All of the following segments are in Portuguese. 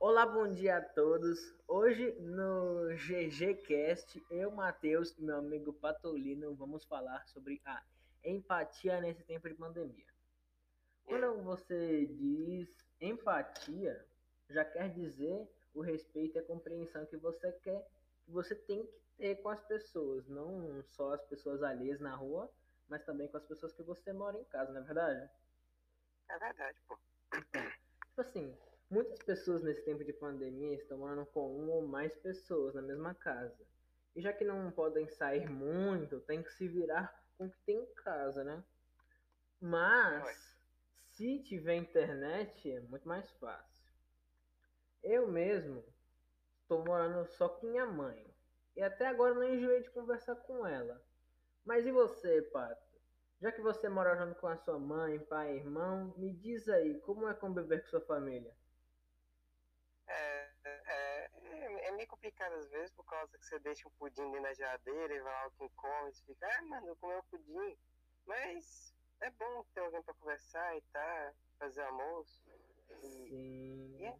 Olá, bom dia a todos. Hoje no GGCast, eu, Matheus e meu amigo Patolino vamos falar sobre a empatia nesse tempo de pandemia. Quando você diz empatia, já quer dizer o respeito e a compreensão que você quer, que você tem que ter com as pessoas, não só as pessoas alheias na rua, mas também com as pessoas que você mora em casa, não é verdade? É verdade, pô. Tipo assim, muitas pessoas nesse tempo de pandemia estão morando com uma ou mais pessoas na mesma casa. E já que não podem sair muito, tem que se virar com o que tem em casa, né? Mas, se tiver internet, é muito mais fácil. Eu mesmo estou morando só com minha mãe. E até agora não enjoei de conversar com ela. Mas e você, Pato? Já que você mora junto com a sua mãe, pai, irmão, me diz aí, como é conviver com sua família? É, é, é, é meio complicado às vezes, por causa que você deixa um pudim dentro da geladeira e vai lá quem come, você fica, ah, mano, eu comi o pudim. Mas é bom ter alguém pra conversar e tá, fazer almoço. E, Sim. e é,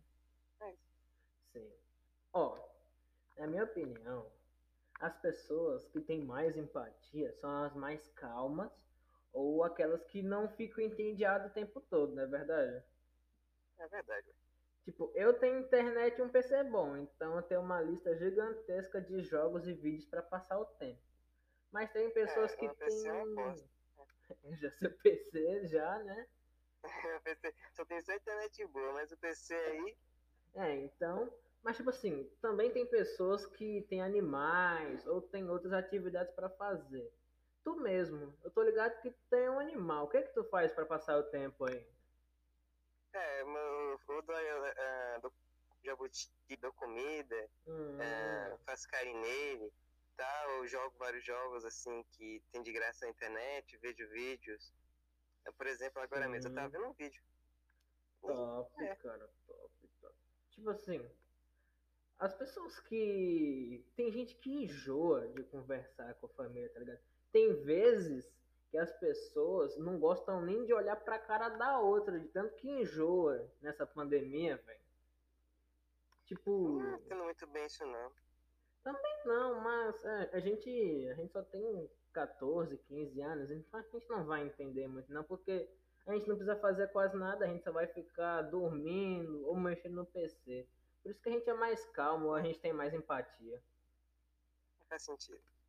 é isso. Sim. Ó, na minha opinião, as pessoas que têm mais empatia são as mais calmas ou aquelas que não ficam entediadas o tempo todo, não é verdade? É verdade, velho. Tipo, eu tenho internet e um PC bom, então eu tenho uma lista gigantesca de jogos e vídeos para passar o tempo. Mas tem pessoas É, que é têm. Já seu PC, já, né? PC só tem só internet boa, mas o PC aí, É, então. Mas, tipo assim, também tem pessoas que têm animais ou tem outras atividades para fazer. Tu mesmo, eu tô ligado que tem um animal. O que é que tu faz para passar o tempo aí? É, meu, eu dou, é, dou jabuti, dou comida, Hum, é, faço carinho nele, tá? Eu jogo vários jogos assim que tem de graça na internet, vejo vídeos. É, por exemplo, agora mesmo eu tava Sim. vendo um vídeo. top, É. cara, top, top. Tipo assim, as pessoas que. Tem gente que enjoa de conversar com a família, tá ligado? Tem vezes que as pessoas não gostam nem de olhar pra cara da outra, de tanto que enjoa nessa pandemia, velho. Tipo. Não entendo muito bem isso não. Não, mas é, a gente, a gente só tem 14, 15 anos, então a gente não vai entender muito não, porque a gente não precisa fazer quase nada, a gente só vai ficar dormindo ou mexendo no PC. Por isso que a gente é mais calmo, a gente tem mais empatia. Faz sentido.